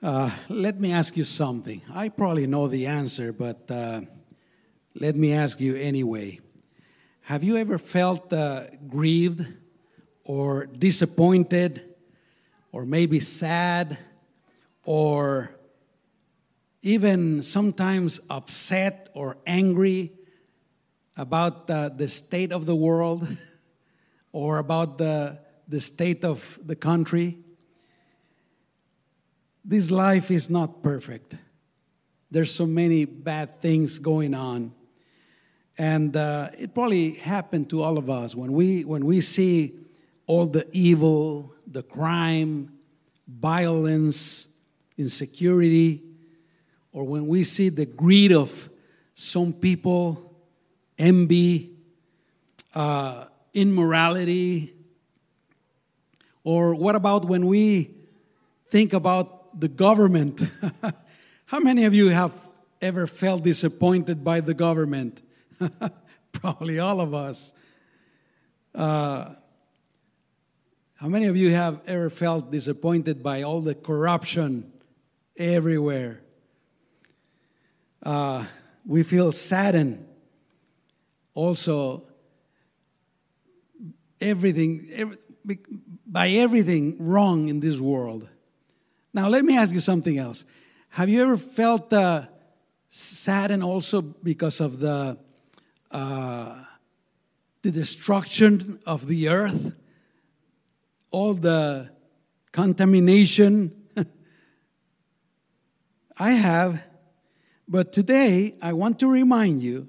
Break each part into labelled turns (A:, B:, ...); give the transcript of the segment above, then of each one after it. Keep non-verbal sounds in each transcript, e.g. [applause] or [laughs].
A: Uh, let me ask you something. I probably know the answer, but uh, let me ask you anyway. Have you ever felt uh, grieved or disappointed or maybe sad or even sometimes upset or angry about uh, the state of the world [laughs] or about the, the state of the country? This life is not perfect. There's so many bad things going on. And uh, it probably happened to all of us when we, when we see all the evil, the crime, violence, insecurity, or when we see the greed of some people, envy, uh, immorality, or what about when we think about the government. [laughs] How many of you have ever felt disappointed by the government? [laughs] Probably all of us. Uh, how many of you have ever felt disappointed by all the corruption everywhere? Uh, we feel saddened also everything every, by everything wrong in this world now, let me ask you something else. Have you ever felt uh, saddened also because of the, uh, the destruction of the earth? All the contamination? [laughs] I have. But today, I want to remind you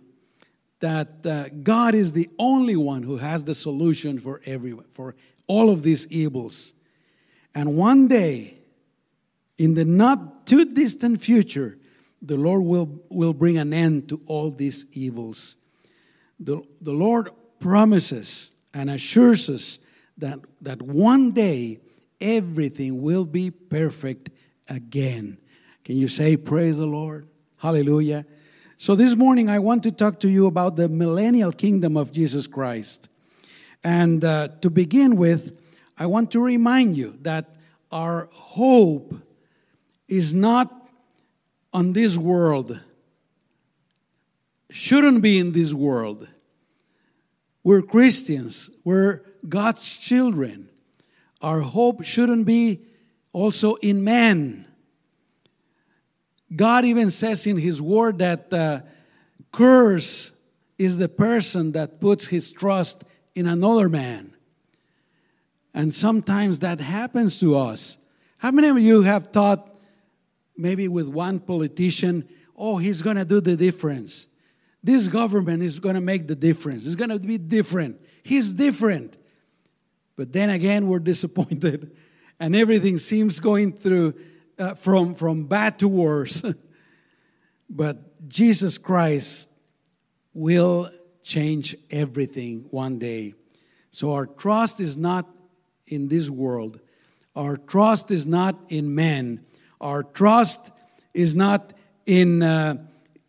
A: that uh, God is the only one who has the solution for everyone, for all of these evils. And one day, in the not too distant future, the Lord will, will bring an end to all these evils. The, the Lord promises and assures us that, that one day everything will be perfect again. Can you say, Praise the Lord? Hallelujah. So, this morning I want to talk to you about the millennial kingdom of Jesus Christ. And uh, to begin with, I want to remind you that our hope is not on this world, shouldn't be in this world. We're Christians, we're God's children. Our hope shouldn't be also in man. God even says in His Word that uh, curse is the person that puts his trust in another man. And sometimes that happens to us. How many of you have thought, maybe with one politician, oh, he's going to do the difference. This government is going to make the difference. It's going to be different. He's different. But then again, we're [laughs] disappointed, and everything seems going through uh, from, from bad to worse. [laughs] but Jesus Christ will change everything one day. So our trust is not in this world, our trust is not in men, our trust is not in uh,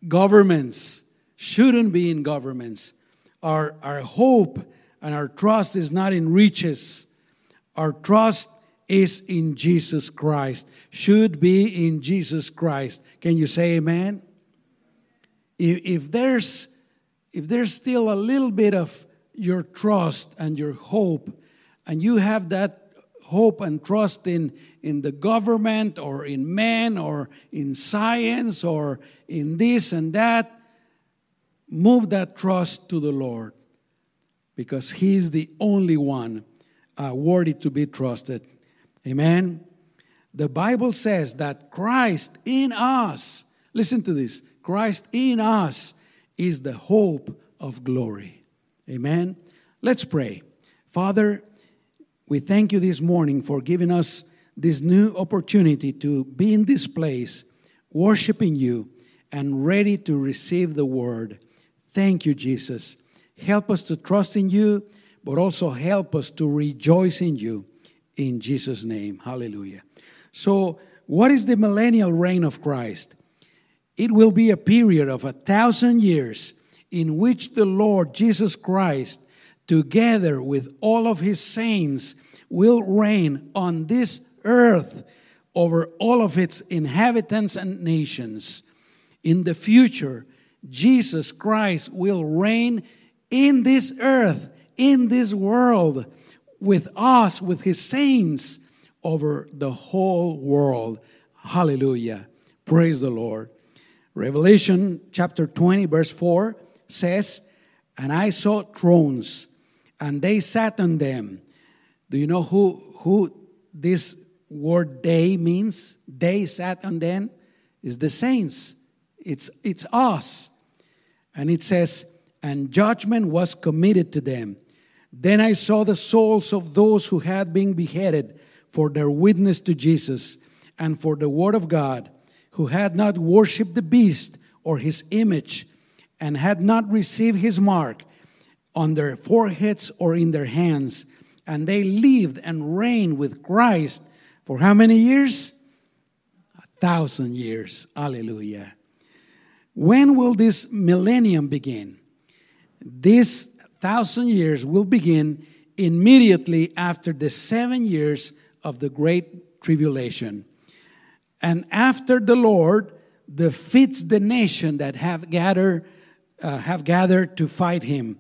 A: governments, shouldn't be in governments. Our, our hope and our trust is not in riches. Our trust is in Jesus Christ, should be in Jesus Christ. Can you say amen? If, if, there's, if there's still a little bit of your trust and your hope, and you have that hope and trust in, in the government or in men or in science or in this and that, move that trust to the Lord because He is the only one uh, worthy to be trusted. Amen. The Bible says that Christ in us, listen to this Christ in us is the hope of glory. Amen. Let's pray. Father, we thank you this morning for giving us this new opportunity to be in this place, worshiping you and ready to receive the word. Thank you, Jesus. Help us to trust in you, but also help us to rejoice in you. In Jesus' name. Hallelujah. So, what is the millennial reign of Christ? It will be a period of a thousand years in which the Lord Jesus Christ together with all of his saints, will reign on this earth over all of its inhabitants and nations. In the future, Jesus Christ will reign in this earth, in this world, with us, with his saints, over the whole world. Hallelujah. Praise the Lord. Revelation chapter 20, verse 4 says, And I saw thrones, and they sat on them. Do you know who, who this word they means? They sat on them is the saints. It's, it's us. And it says, And judgment was committed to them. Then I saw the souls of those who had been beheaded for their witness to Jesus and for the word of God, who had not worshipped the beast or his image, and had not received his mark on their foreheads or in their hands. And they lived and reigned with Christ for how many years? A thousand years. Hallelujah. When will this millennium begin? This thousand years will begin immediately after the seven years of the great tribulation. And after the Lord defeats the nation that have gathered, uh, have gathered to fight him,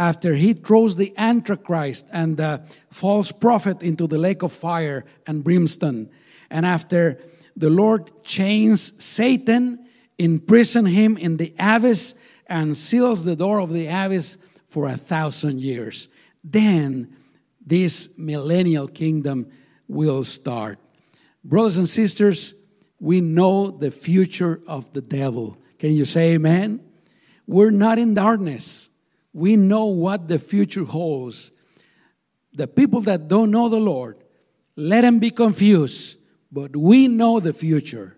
A: after he throws the Antichrist and the false prophet into the lake of fire and brimstone, and after the Lord chains Satan, imprison him in the abyss, and seals the door of the abyss for a thousand years. Then this millennial kingdom will start. Brothers and sisters, we know the future of the devil. Can you say amen? We're not in darkness. We know what the future holds. The people that don't know the Lord, let them be confused, but we know the future.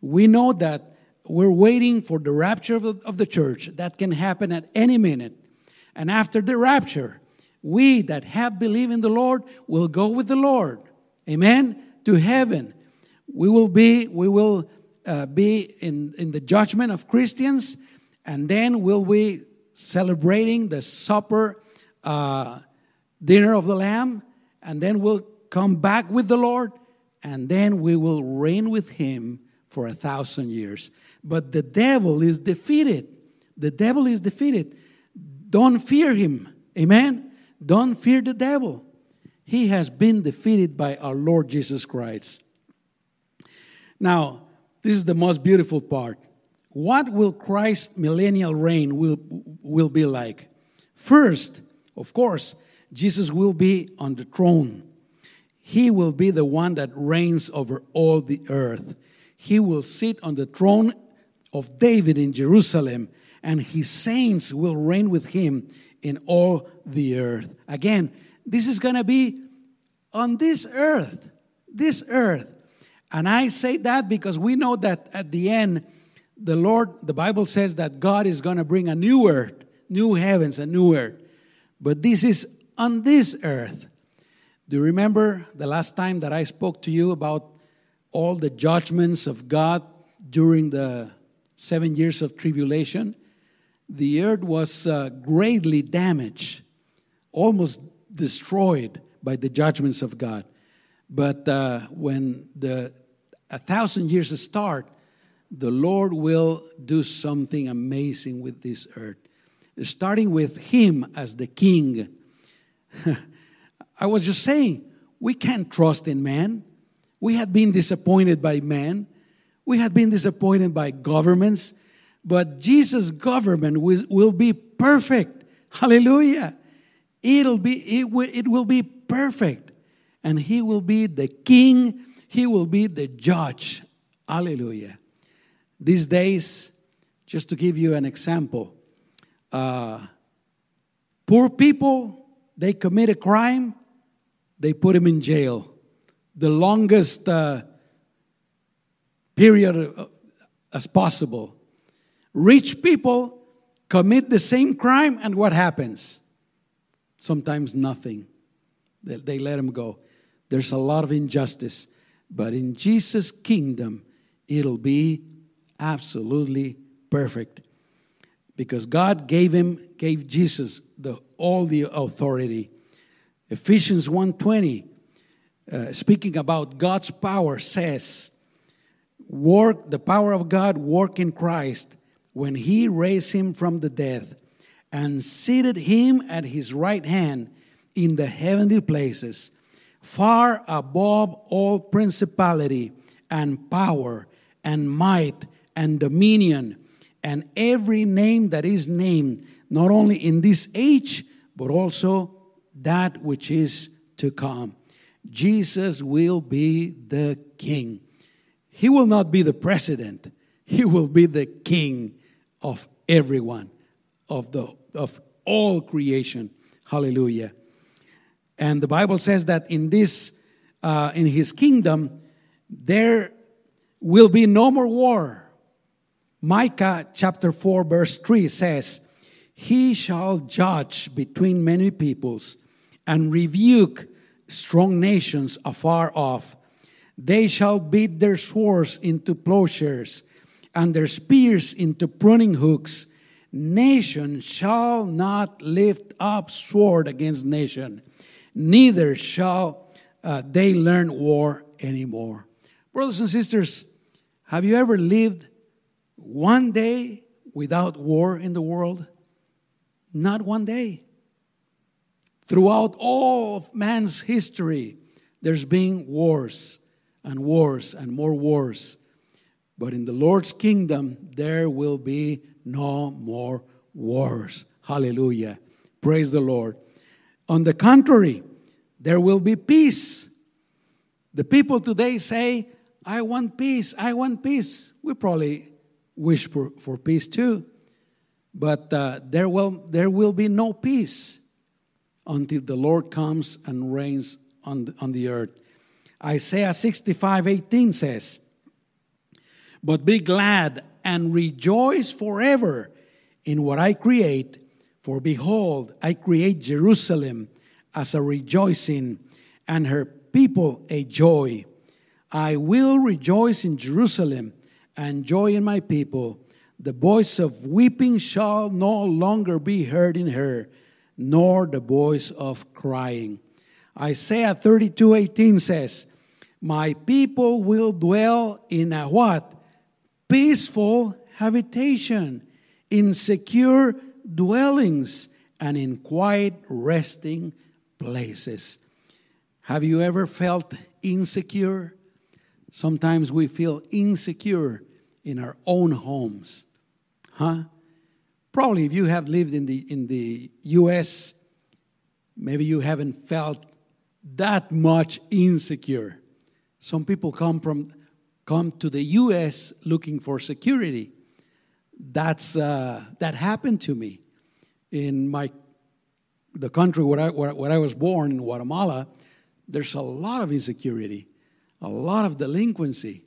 A: We know that we're waiting for the rapture of the, of the church that can happen at any minute. And after the rapture, we that have believed in the Lord will go with the Lord. Amen. To heaven. We will be, we will uh, be in, in the judgment of Christians, and then we'll be celebrating the supper uh, dinner of the Lamb, and then we'll come back with the Lord, and then we will reign with Him for a thousand years. But the devil is defeated. The devil is defeated. Don't fear him. Amen. Don't fear the devil. He has been defeated by our Lord Jesus Christ. Now, this is the most beautiful part. What will Christ's millennial reign will, will be like? First, of course, Jesus will be on the throne. He will be the one that reigns over all the earth. He will sit on the throne of David in Jerusalem and his saints will reign with him in all the earth. Again, this is going to be on this earth, this earth. And I say that because we know that at the end, the Lord, the Bible says that God is going to bring a new earth, new heavens, a new earth. But this is on this earth. Do you remember the last time that I spoke to you about all the judgments of God during the seven years of tribulation? the earth was uh, greatly damaged, almost destroyed by the judgments of God. But uh, when the a thousand years start, the Lord will do something amazing with this earth, starting with Him as the King. [laughs] I was just saying, we can't trust in man. We had been disappointed by man. We had been disappointed by governments. But Jesus' government will, will be perfect. Hallelujah. It'll be, it will, it will be perfect. And he will be the king, he will be the judge. Hallelujah. These days, just to give you an example, uh, poor people, they commit a crime, they put him in jail. The longest uh, period uh, as possible. Rich people commit the same crime, and what happens? Sometimes nothing. They, they let them go. There's a lot of injustice. But in Jesus' kingdom, it'll be absolutely perfect. Because God gave him, gave Jesus the, all the authority. Ephesians 1:20. uh, speaking about God's power, says, work the power of God work in Christ when he raised him from the dead and seated him at his right hand in the heavenly places far above all principality and power and might and dominion and every name that is named not only in this age but also that which is to come Jesus will be the king he will not be the president. He will be the king of everyone, of, the, of all creation. Hallelujah. And the Bible says that in this, uh, in his kingdom, there will be no more war. Micah chapter 4, verse 3 says, He shall judge between many peoples and rebuke strong nations afar off they shall beat their swords into plowshares and their spears into pruning hooks. Nation shall not lift up sword against nation, neither shall uh, they learn war anymore. Brothers and sisters, have you ever lived one day without war in the world? Not one day. Throughout all of man's history, there's been wars and wars and more wars. But in the Lord's kingdom, there will be no more wars. Hallelujah. Praise the Lord. On the contrary, there will be peace. The people today say, I want peace, I want peace. We probably wish for, for peace too. But uh, there, will, there will be no peace until the Lord comes and reigns on the, on the earth. Isaiah 65 18 says, But be glad and rejoice forever in what I create, for behold, I create Jerusalem as a rejoicing and her people a joy. I will rejoice in Jerusalem and joy in my people. The voice of weeping shall no longer be heard in her, nor the voice of crying. Isaiah 32 18 says, My people will dwell in a what? Peaceful habitation, in secure dwellings, and in quiet resting places. Have you ever felt insecure? Sometimes we feel insecure in our own homes. Huh? Probably if you have lived in the in the US, maybe you haven't felt that much insecure. Some people come from come to the U.S. looking for security. That's uh, that happened to me in my the country where I where, where I was born in Guatemala. There's a lot of insecurity, a lot of delinquency,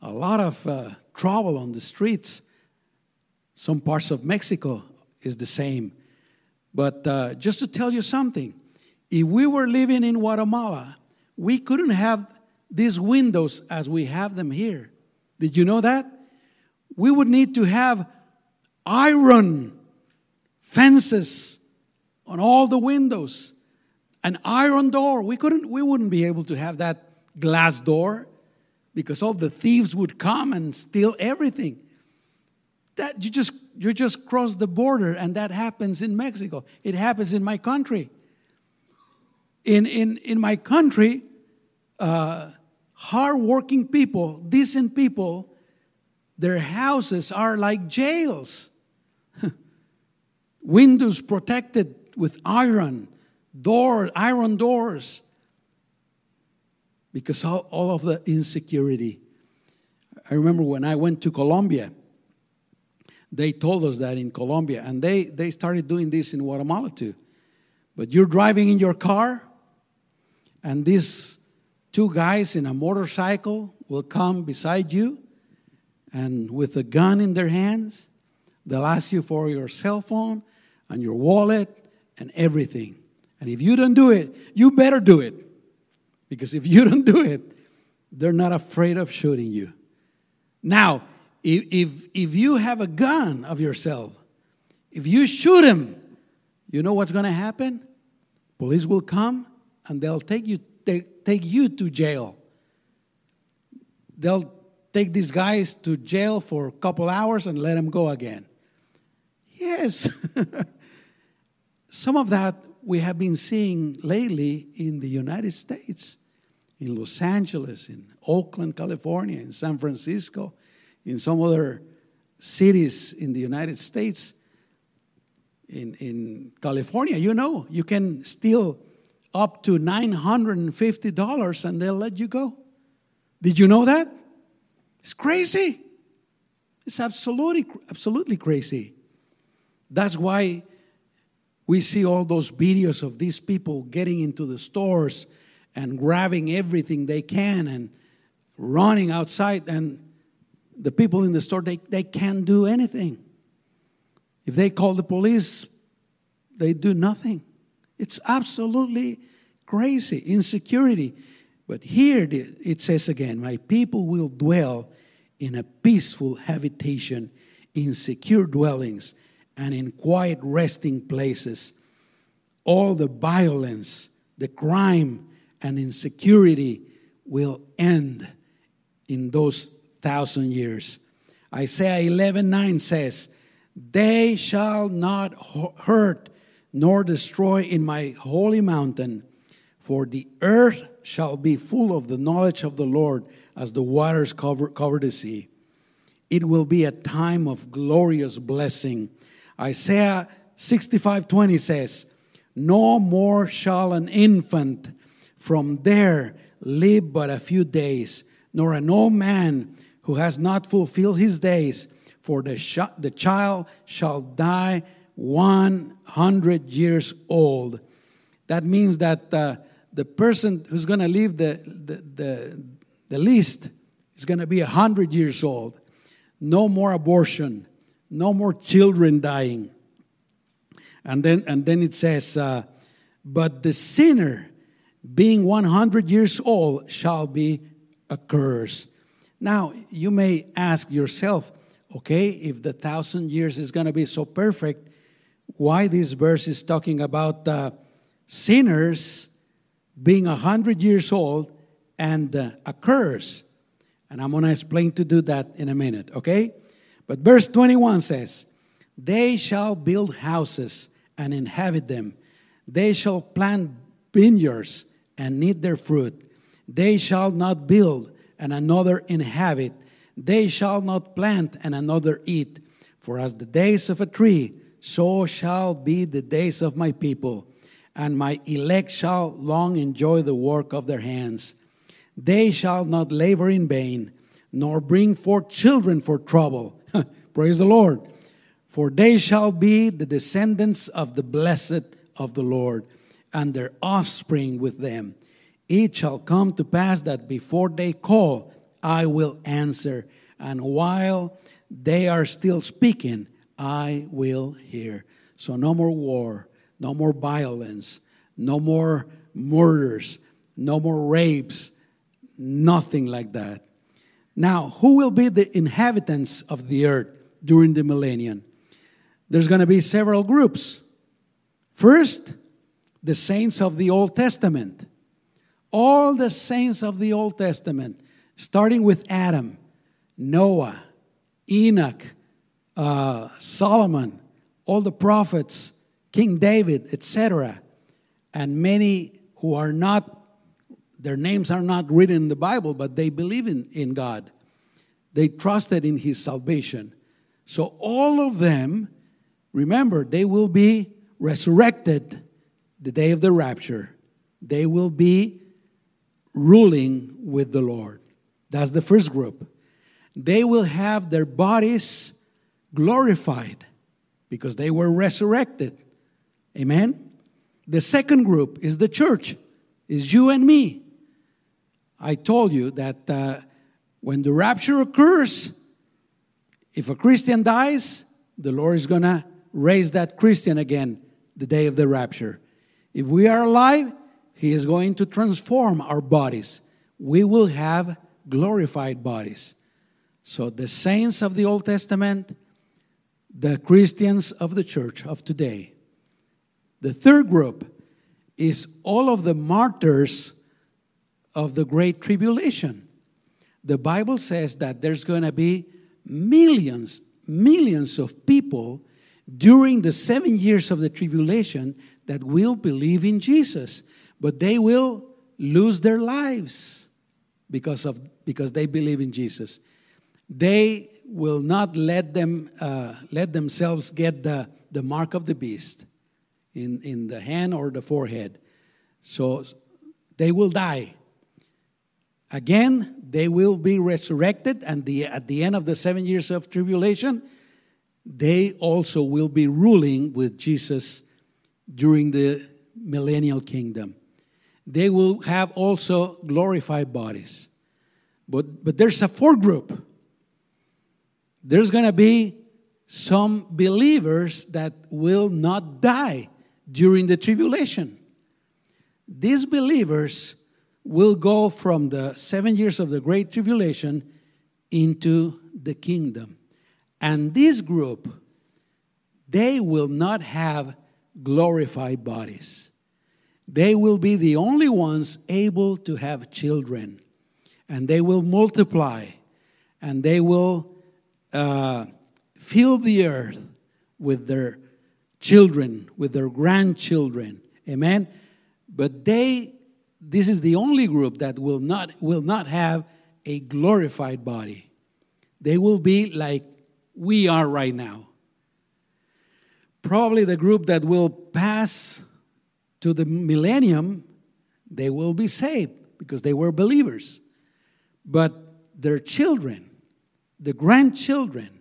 A: a lot of uh, trouble on the streets. Some parts of Mexico is the same. But uh, just to tell you something, if we were living in Guatemala, we couldn't have these windows as we have them here. Did you know that? We would need to have iron fences on all the windows, an iron door. We couldn't we wouldn't be able to have that glass door because all the thieves would come and steal everything. That you just you just cross the border and that happens in Mexico. It happens in my country in, in, in my country, uh, hardworking people, decent people, their houses are like jails. [laughs] Windows protected with iron, door, iron doors, because all, all of the insecurity. I remember when I went to Colombia, they told us that in Colombia, and they, they started doing this in Guatemala too. But you're driving in your car, and these two guys in a motorcycle will come beside you and with a gun in their hands they'll ask you for your cell phone and your wallet and everything and if you don't do it you better do it because if you [laughs] don't do it they're not afraid of shooting you now if, if, if you have a gun of yourself if you shoot him you know what's going to happen police will come and they'll take you, they, take you to jail. They'll take these guys to jail for a couple hours and let them go again. Yes. [laughs] Some of that we have been seeing lately in the United States, in Los Angeles, in Oakland, California, in San Francisco, in some other cities in the United States. In, in California, you know, you can steal up to $950 and they'll let you go. Did you know that? It's crazy. It's absolutely, absolutely crazy. That's why we see all those videos of these people getting into the stores and grabbing everything they can and running outside. And the people in the store they, they can't do anything. If they call the police they do nothing. It's absolutely crazy insecurity. But here it says again my people will dwell in a peaceful habitation in secure dwellings and in quiet resting places. All the violence, the crime, and insecurity will end in those thousand years. Isaiah 11 9 says, They shall not hurt nor destroy in my holy mountain, for the earth shall be full of the knowledge of the Lord as the waters cover, cover the sea. It will be a time of glorious blessing Isaiah 65 20 says, No more shall an infant from there live but a few days, nor an old man who has not fulfilled his days, for the, sh- the child shall die 100 years old. That means that uh, the person who's going to live the, the, the, the least is going to be 100 years old. No more abortion no more children dying. And then, and then it says, uh, But the sinner, being 100 years old, shall be a curse. Now, you may ask yourself, okay, if the thousand years is going to be so perfect, why this verse is talking about uh, sinners being 100 years old and uh, a curse? And I'm going to explain to do that in a minute, okay? But verse 21 says, They shall build houses and inhabit them. They shall plant vineyards and eat their fruit. They shall not build and another inhabit. They shall not plant and another eat. For as the days of a tree, so shall be the days of my people, and my elect shall long enjoy the work of their hands. They shall not labor in vain, nor bring forth children for trouble [laughs] Praise the Lord. For they shall be the descendants of the blessed of the Lord, and their offspring with them. It shall come to pass that before they call, I will answer, and while they are still speaking, I will hear. So, no more war, no more violence, no more murders, no more rapes, nothing like that. Now, who will be the inhabitants of the earth during the millennium? There's going to be several groups. First, the saints of the Old Testament. All the saints of the Old Testament, starting with Adam, Noah, Enoch, uh, Solomon, all the prophets, King David, etc., and many who are not their names are not written in the Bible, but they believe in, in God. They trusted in His salvation. So all of them, remember, they will be resurrected the day of the rapture. They will be ruling with the Lord. That's the first group. They will have their bodies glorified because they were resurrected. Amen? The second group is the church, is you and me. I told you that uh, when the rapture occurs, if a Christian dies, the Lord is going to raise that Christian again the day of the rapture. If we are alive, He is going to transform our bodies. We will have glorified bodies. So, the saints of the Old Testament, the Christians of the church of today. The third group is all of the martyrs of the Great Tribulation. The Bible says that there's going to be millions, millions of people during the seven years of the tribulation that will believe in Jesus, but they will lose their lives because of because they believe in Jesus. They will not let them uh, let themselves get the, the mark of the beast in, in the hand or the forehead. So they will die. Again, they will be resurrected, and the, at the end of the seven years of tribulation, they also will be ruling with Jesus during the millennial kingdom. They will have also glorified bodies. But, but there's a fourth group. There's going to be some believers that will not die during the tribulation. These believers will go from the seven years of the Great Tribulation into the kingdom. And this group, they will not have glorified bodies. They will be the only ones able to have children. And they will multiply. And they will uh, fill the earth with their children, with their grandchildren. Amen? But they, this is the only group that will not, will not have a glorified body. They will be like we are right now. Probably the group that will pass to the millennium, they will be saved because they were believers. But their children, the grandchildren,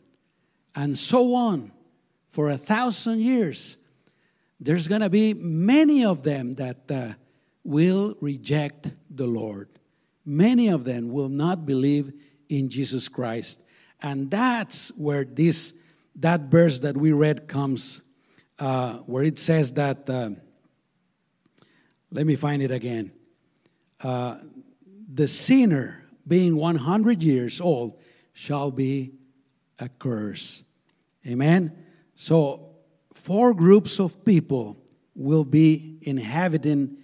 A: and so on for a thousand years, there's going to be many of them that uh, will reject the Lord. Many of them will not believe in Jesus Christ. And that's where this that verse that we read comes, uh, where it says that. Uh, let me find it again. Uh, the sinner, being 100 years old, shall be a curse. Amen. So, four groups of people will be inhabiting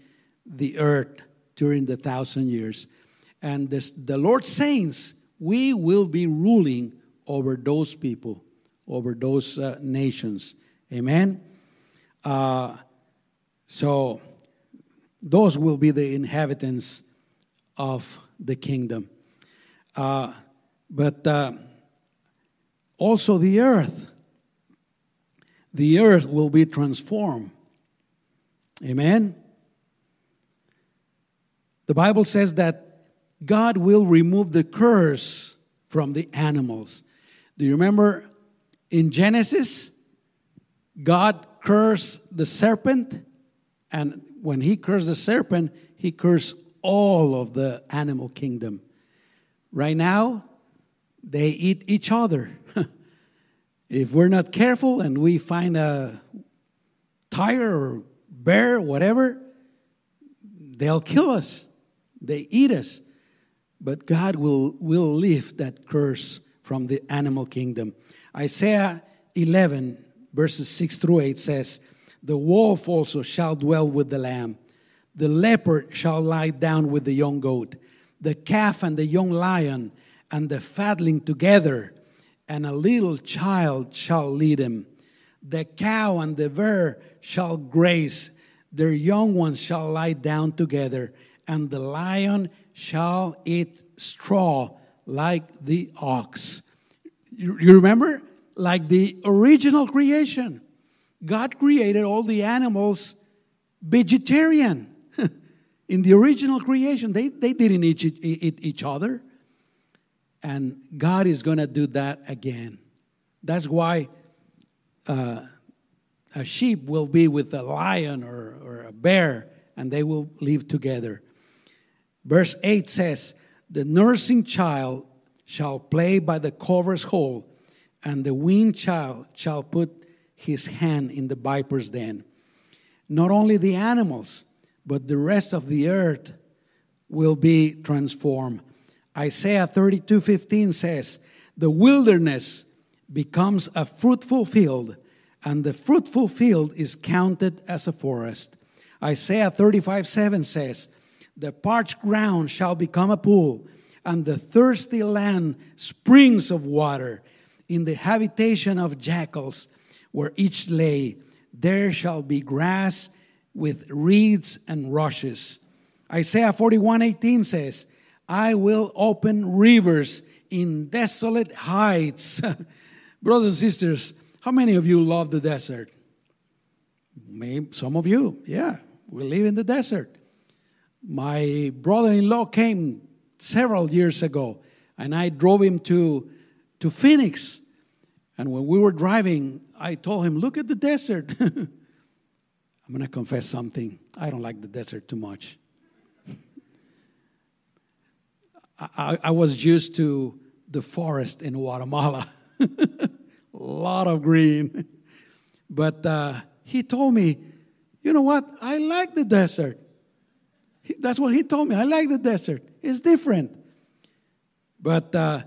A: the earth during the thousand years. And this, the Lord's saints we will be ruling over those people, over those uh, nations. Amen? Uh, so, those will be the inhabitants of the kingdom. Uh, but uh, also the earth. The earth will be transformed. Amen? The Bible says that God will remove the curse from the animals. Do you remember in Genesis? God cursed the serpent, and when he cursed the serpent, he cursed all of the animal kingdom. Right now, they eat each other. [laughs] if we're not careful and we find a tiger or bear, or whatever, they'll kill us. They eat us but God will, will lift that curse from the animal kingdom. Isaiah 11, verses 6 through 8 says, The wolf also shall dwell with the lamb, the leopard shall lie down with the young goat, the calf and the young lion and the fatling together, and a little child shall lead him. The cow and the bear shall graze, their young ones shall lie down together, and the lion shall eat straw like the ox. You, remember? Like the original creation. God created all the animals vegetarian. [laughs] In the original creation, they, they didn't eat, eat each other. And God is going to do that again. That's why uh, a sheep will be with a lion or, or a bear, and they will live together. Verse 8 says, The nursing child shall play by the cobra's hole, and the weaned child shall put his hand in the viper's den. Not only the animals, but the rest of the earth will be transformed. Isaiah 32 15 says, The wilderness becomes a fruitful field, and the fruitful field is counted as a forest. Isaiah 35 7 says, The parched ground shall become a pool, and the thirsty land springs of water. In the habitation of jackals, where each lay, there shall be grass with reeds and rushes. Isaiah 41 18 says, I will open rivers in desolate heights. [laughs] Brothers and sisters, how many of you love the desert? Maybe some of you, yeah, we live in the desert. My brother in law came several years ago, and I drove him to, to Phoenix. And when we were driving, I told him, Look at the desert. [laughs] I'm going to confess something. I don't like the desert too much. [laughs] I, I, was used to the forest in Guatemala, [laughs] a lot of green. But uh, he told me, You know what? I like the desert. That's what he told me. I like the desert. It's different. But uh,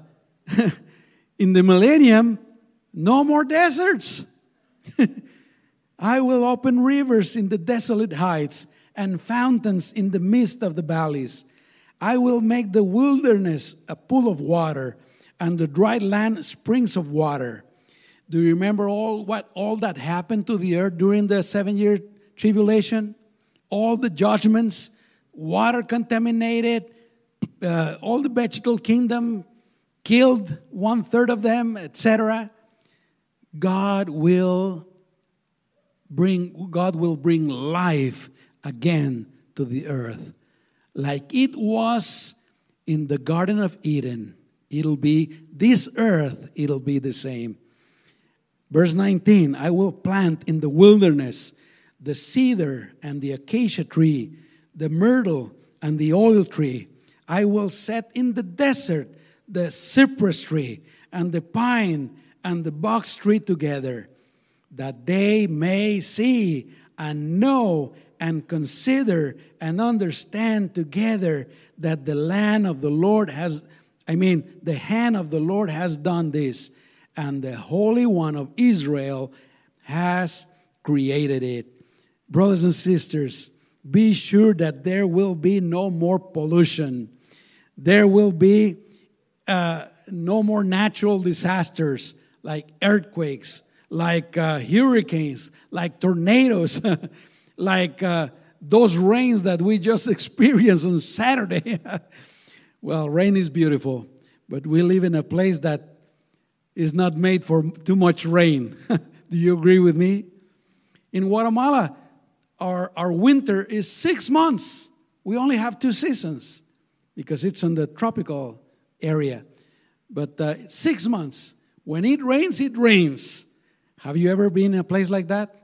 A: in the millennium, no more deserts. [laughs] I will open rivers in the desolate heights and fountains in the midst of the valleys. I will make the wilderness a pool of water and the dry land springs of water. Do you remember all what all that happened to the earth during the 7 year tribulation? All the judgments, water contaminated, uh, all the vegetal kingdom killed one third of them, etc. God will bring God will bring life again to the earth. Like it was in the Garden of Eden, it'll be this earth, it'll be the same. Verse 19 I will plant in the wilderness the cedar and the acacia tree, the myrtle and the oil tree. I will set in the desert the cypress tree and the pine and the box tree together, that they may see and know and consider and understand together that the land of the Lord has, I mean, the hand of the Lord has done this, and the Holy One of Israel has created it. Brothers and sisters, be sure that there will be no more pollution. There will be uh, no more natural disasters like earthquakes, like uh, hurricanes, like tornadoes, [laughs] like uh, those rains that we just [laughs] experienced on Saturday. [laughs] well, rain is beautiful, but we live in a place that is not made for too much rain. Do you agree with me? In Guatemala, our, our winter is six months. We only have two seasons because it's in the tropical area. But uh, six months. When it rains, it rains. Have you ever been in a place like that?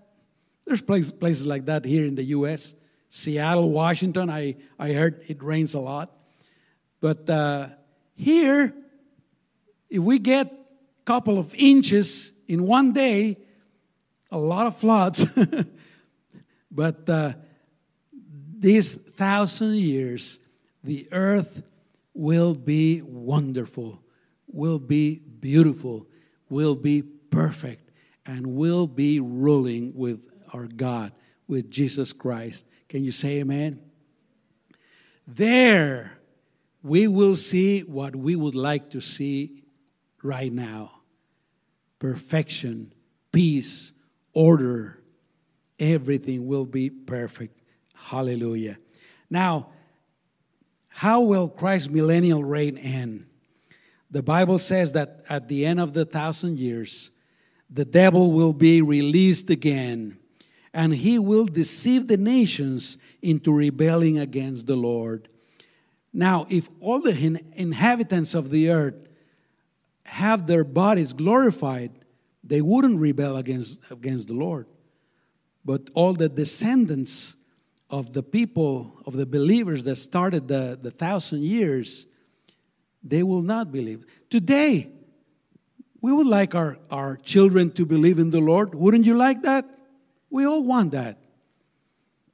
A: There's place, places like that here in the U.S. Seattle, Washington, I, I heard it rains a lot. But uh, here, if we get a couple of inches in one day, a lot of floods. [laughs] but uh, these thousand years, the earth will be wonderful, will be beautiful, will be perfect, and will be ruling with our God, with Jesus Christ. Can you say amen? There, we will see what we would like to see right now perfection, peace, order. Everything will be perfect. Hallelujah. Now, how will Christ's millennial reign end? The Bible says that at the end of the thousand years, the devil will be released again and he will deceive the nations into rebelling against the Lord. Now, if all the inhabitants of the earth have their bodies glorified, they wouldn't rebel against, against the Lord. But all the descendants of the people, of the believers that started the, the thousand years, they will not believe. Today, we would like our, our children to believe in the Lord. Wouldn't you like that? We all want that.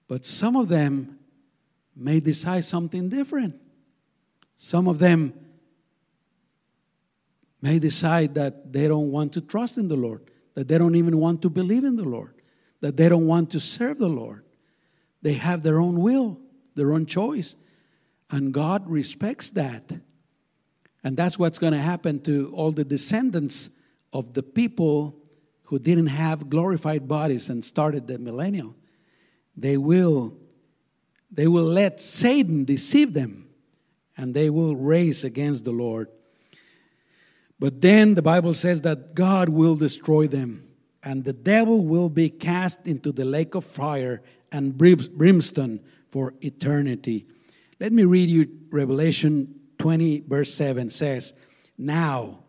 A: But some of them may decide something different. Some of them may decide that they don't want to trust in the Lord, that they don't even want to believe in the Lord, that they don't want to serve the Lord. They have their own will, their own choice. And God respects that. And that's what's going to happen to all the descendants of the people who didn't have glorified bodies and started the millennial. They will they will let Satan deceive them and they will race against the Lord. But then the Bible says that God will destroy them and the devil will be cast into the lake of fire and brimstone for eternity. Let me read you Revelation 20, verse 7 says, Now,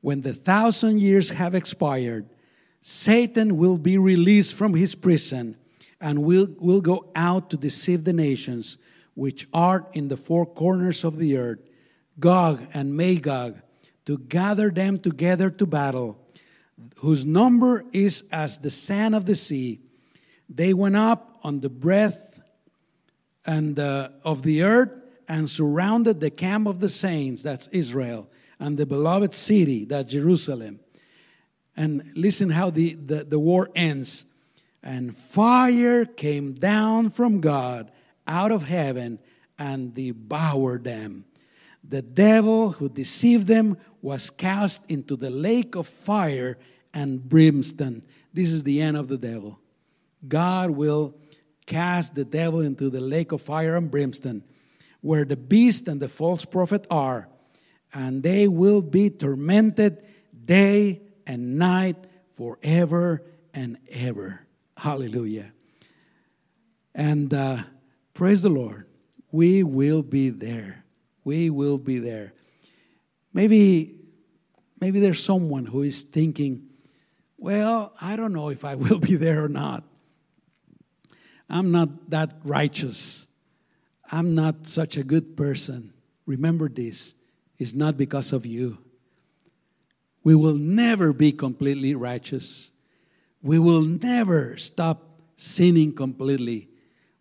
A: when the thousand years have expired, Satan will be released from his prison and will, will go out to deceive the nations which are in the four corners of the earth, Gog and Magog, to gather them together to battle, whose number is as the sand of the sea. They went up on the breadth and uh, of the earth and surrounded the camp of the saints, that's Israel, and the beloved city, that's Jerusalem. And listen how the, the, the war ends. And fire came down from God out of heaven and devoured them. The devil who deceived them was cast into the lake of fire and brimstone. This is the end of the devil. God will cast the devil into the lake of fire and brimstone, where the beast and the false prophet are, and they will be tormented day and night forever and ever. Hallelujah. And uh, praise the Lord. We will be there. We will be there. Maybe, maybe there's someone who is thinking, well, I don't know if I [laughs] will be there or not. I'm not that righteous. I'm not such a good person. Remember this it's not because of you. We will never be completely righteous. We will never stop sinning completely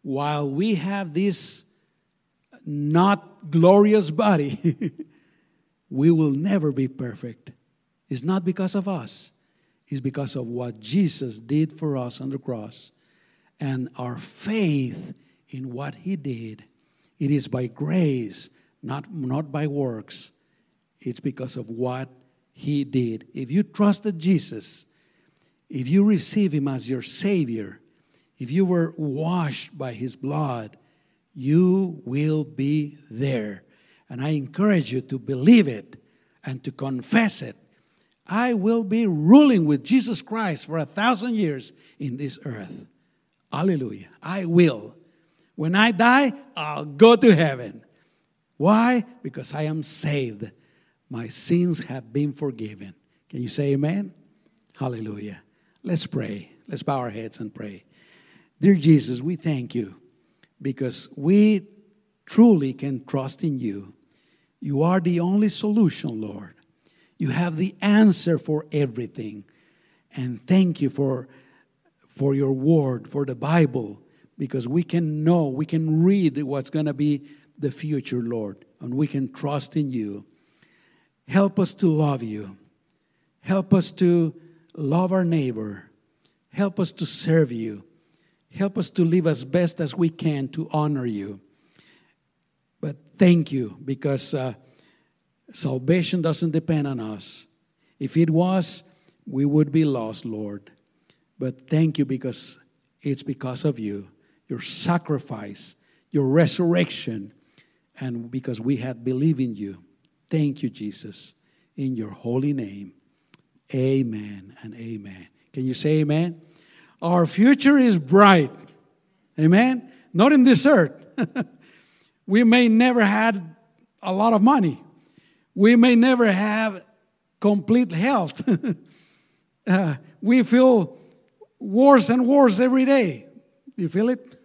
A: while we have this not glorious body. [laughs] we will never be perfect. It's not because of us, it's because of what Jesus did for us on the cross and our faith in what he did. It is by grace, not, not by works. It's because of what he did. If you trusted Jesus, if you receive him as your Savior, if you were washed by his blood, you will be there. And I encourage you to believe it and to confess it. I will be ruling with Jesus Christ for a thousand years in this earth. Hallelujah. I will. When I die, I'll go to heaven. Why? Because I am saved. My sins have been forgiven. Can you say amen? Hallelujah. Let's pray. Let's bow our heads and pray. Dear Jesus, we thank you because we truly can trust in you. You are the only solution, Lord. You have the answer for everything. And thank you for for your word, for the Bible, because we can know, we can read what's going to be the future, Lord, and we can trust in you. Help us to love you. Help us to love our neighbor. Help us to serve you. Help us to live as best as we can to honor you. But thank you because uh, salvation doesn't depend on us. If it was, we would be lost, Lord. But thank you because it's because of you, your sacrifice, your resurrection, and because we had believed in you. Thank you, Jesus, in your holy name. Amen and amen. Can you say amen? Our future is bright. Amen? Not in this earth. [laughs] we may never had a lot of money. We may never have complete health. [laughs] uh, we feel worse and worse every day. You feel it?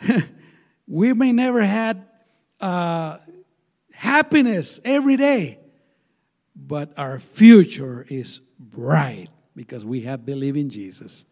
A: [laughs] we may never had uh, happiness every day, but our future is bright because we have believed in Jesus.